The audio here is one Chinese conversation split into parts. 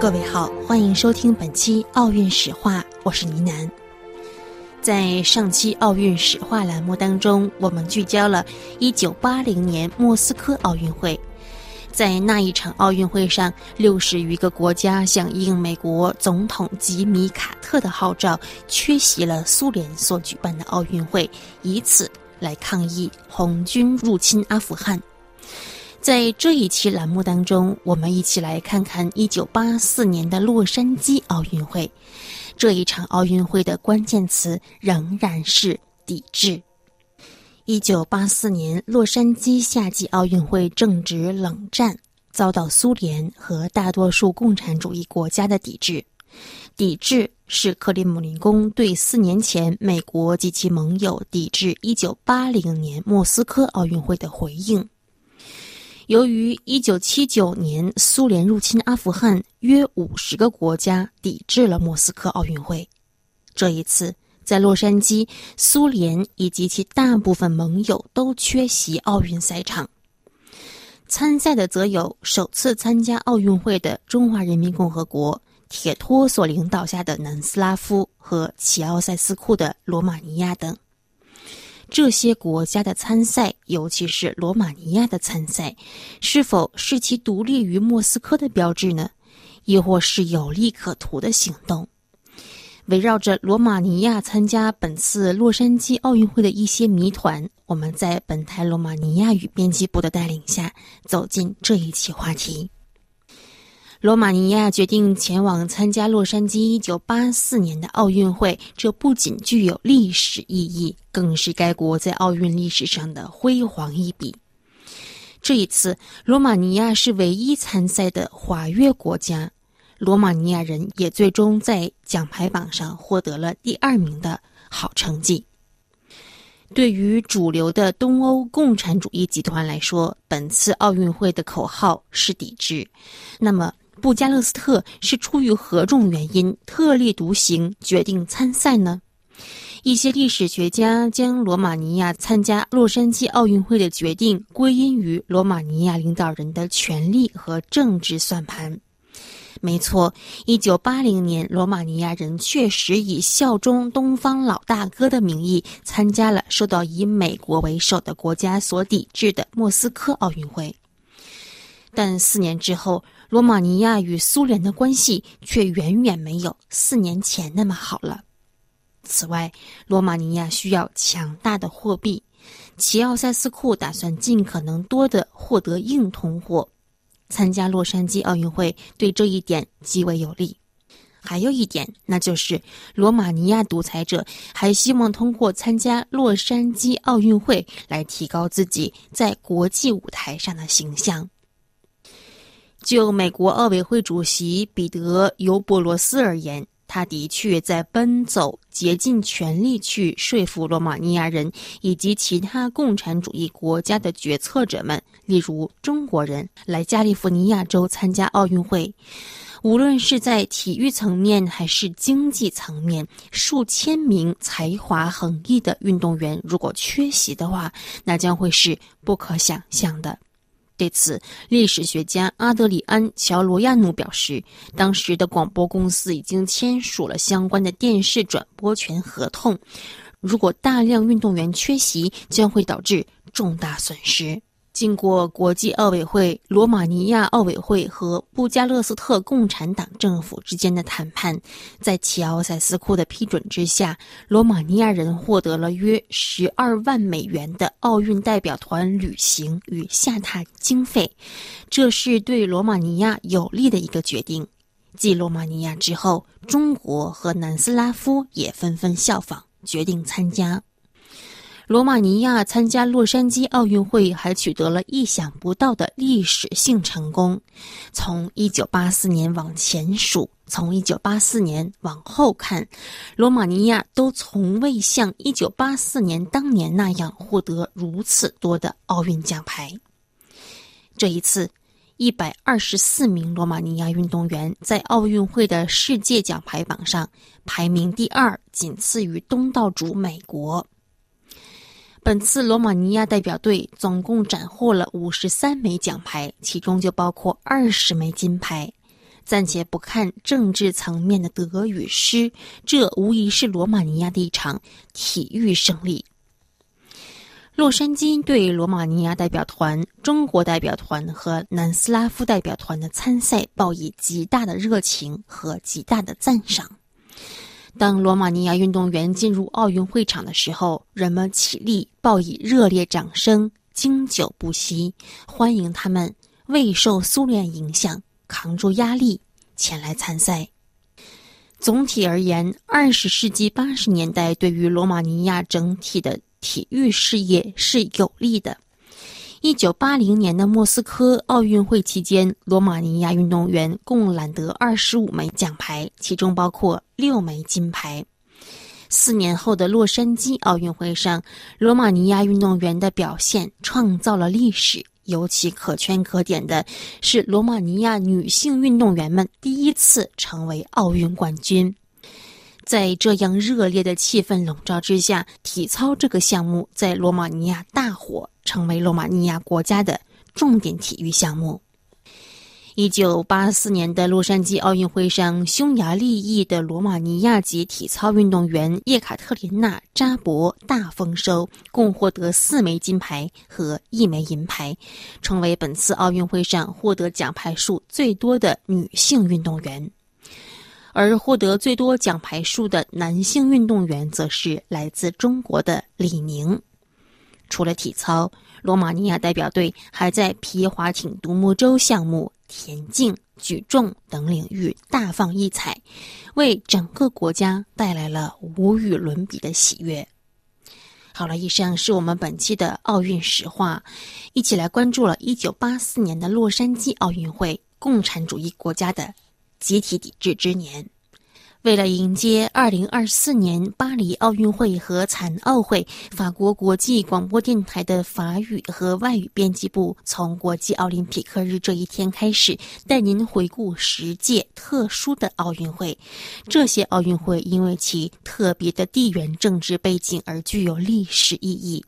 各位好，欢迎收听本期奥运史话，我是倪楠。在上期奥运史话栏目当中，我们聚焦了1980年莫斯科奥运会。在那一场奥运会上，六十余个国家响应美国总统吉米·卡特的号召，缺席了苏联所举办的奥运会，以此来抗议红军入侵阿富汗。在这一期栏目当中，我们一起来看看1984年的洛杉矶奥运会。这一场奥运会的关键词仍然是抵制。1984年洛杉矶夏季奥运会正值冷战，遭到苏联和大多数共产主义国家的抵制。抵制是克里姆林宫对四年前美国及其盟友抵制1980年莫斯科奥运会的回应。由于1979年苏联入侵阿富汗，约五十个国家抵制了莫斯科奥运会。这一次，在洛杉矶，苏联以及其大部分盟友都缺席奥运赛场。参赛的则有首次参加奥运会的中华人民共和国、铁托所领导下的南斯拉夫和齐奥塞斯库的罗马尼亚等。这些国家的参赛，尤其是罗马尼亚的参赛，是否是其独立于莫斯科的标志呢？亦或是有利可图的行动？围绕着罗马尼亚参加本次洛杉矶奥运会的一些谜团，我们在本台罗马尼亚语编辑部的带领下，走进这一期话题。罗马尼亚决定前往参加洛杉矶1984年的奥运会，这不仅具有历史意义，更是该国在奥运历史上的辉煌一笔。这一次，罗马尼亚是唯一参赛的华约国家，罗马尼亚人也最终在奖牌榜上获得了第二名的好成绩。对于主流的东欧共产主义集团来说，本次奥运会的口号是抵制。那么，布加勒斯特是出于何种原因特立独行，决定参赛呢？一些历史学家将罗马尼亚参加洛杉矶奥运会的决定归因于罗马尼亚领导人的权力和政治算盘。没错，一九八零年，罗马尼亚人确实以效忠东方老大哥的名义参加了受到以美国为首的国家所抵制的莫斯科奥运会。但四年之后，罗马尼亚与苏联的关系却远远没有四年前那么好了。此外，罗马尼亚需要强大的货币，齐奥塞斯库打算尽可能多的获得硬通货。参加洛杉矶奥运会对这一点极为有利。还有一点，那就是罗马尼亚独裁者还希望通过参加洛杉矶奥运会来提高自己在国际舞台上的形象。就美国奥委会主席彼得·尤伯罗斯而言，他的确在奔走，竭尽全力去说服罗马尼亚人以及其他共产主义国家的决策者们，例如中国人，来加利福尼亚州参加奥运会。无论是在体育层面还是经济层面，数千名才华横溢的运动员如果缺席的话，那将会是不可想象的。对此，历史学家阿德里安·乔罗亚努表示，当时的广播公司已经签署了相关的电视转播权合同。如果大量运动员缺席，将会导致重大损失。经过国际奥委会、罗马尼亚奥委会和布加勒斯特共产党政府之间的谈判，在齐奥塞斯库的批准之下，罗马尼亚人获得了约十二万美元的奥运代表团旅行与下榻经费，这是对罗马尼亚有利的一个决定。继罗马尼亚之后，中国和南斯拉夫也纷纷效仿，决定参加。罗马尼亚参加洛杉矶奥运会还取得了意想不到的历史性成功。从1984年往前数，从1984年往后看，罗马尼亚都从未像1984年当年那样获得如此多的奥运奖牌。这一次，一百二十四名罗马尼亚运动员在奥运会的世界奖牌榜上排名第二，仅次于东道主美国。本次罗马尼亚代表队总共斩获了五十三枚奖牌，其中就包括二十枚金牌。暂且不看政治层面的得与失，这无疑是罗马尼亚的一场体育胜利。洛杉矶对罗马尼亚代表团、中国代表团和南斯拉夫代表团的参赛报以极大的热情和极大的赞赏。当罗马尼亚运动员进入奥运会场的时候，人们起立，报以热烈掌声，经久不息，欢迎他们未受苏联影响。扛住压力前来参赛。总体而言，二十世纪八十年代对于罗马尼亚整体的体育事业是有利的。一九八零年的莫斯科奥运会期间，罗马尼亚运动员共揽得二十五枚奖牌，其中包括六枚金牌。四年后的洛杉矶奥运会上，罗马尼亚运动员的表现创造了历史。尤其可圈可点的是，罗马尼亚女性运动员们第一次成为奥运冠军。在这样热烈的气氛笼罩之下，体操这个项目在罗马尼亚大火，成为罗马尼亚国家的重点体育项目。一九八四年的洛杉矶奥运会上，匈牙利裔的罗马尼亚籍体操运动员叶卡特琳娜·扎博大丰收，共获得四枚金牌和一枚银牌，成为本次奥运会上获得奖牌数最多的女性运动员。而获得最多奖牌数的男性运动员，则是来自中国的李宁。除了体操，罗马尼亚代表队还在皮划艇独木舟项目。田径、举重等领域大放异彩，为整个国家带来了无与伦比的喜悦。好了，以上是我们本期的奥运实话，一起来关注了1984年的洛杉矶奥运会，共产主义国家的集体抵制之年。为了迎接2024年巴黎奥运会和残奥会，法国国际广播电台的法语和外语编辑部从国际奥林匹克日这一天开始，带您回顾十届特殊的奥运会。这些奥运会因为其特别的地缘政治背景而具有历史意义。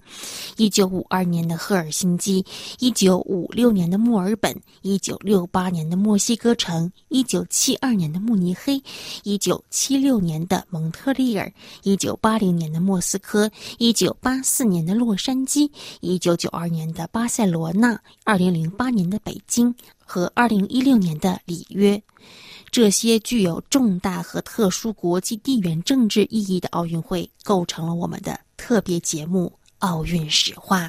1952年的赫尔辛基，1956年的墨尔本，1968年的墨西哥城，1972年的慕尼黑，19。七六年的蒙特利尔，一九八零年的莫斯科，一九八四年的洛杉矶，一九九二年的巴塞罗那，二零零八年的北京和二零一六年的里约，这些具有重大和特殊国际地缘政治意义的奥运会，构成了我们的特别节目《奥运史话》。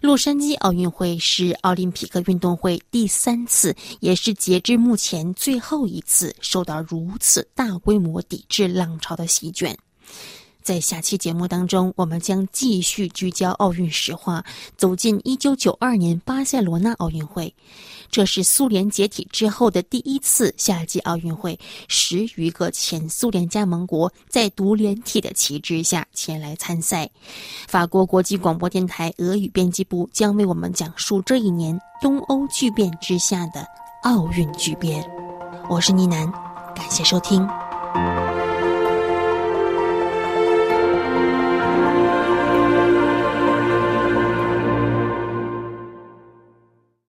洛杉矶奥运会是奥林匹克运动会第三次，也是截至目前最后一次受到如此大规模抵制浪潮的席卷。在下期节目当中，我们将继续聚焦奥运史话，走进一九九二年巴塞罗那奥运会。这是苏联解体之后的第一次夏季奥运会，十余个前苏联加盟国在独联体的旗帜下前来参赛。法国国际广播电台俄语编辑部将为我们讲述这一年东欧巨变之下的奥运巨变。我是倪楠，感谢收听。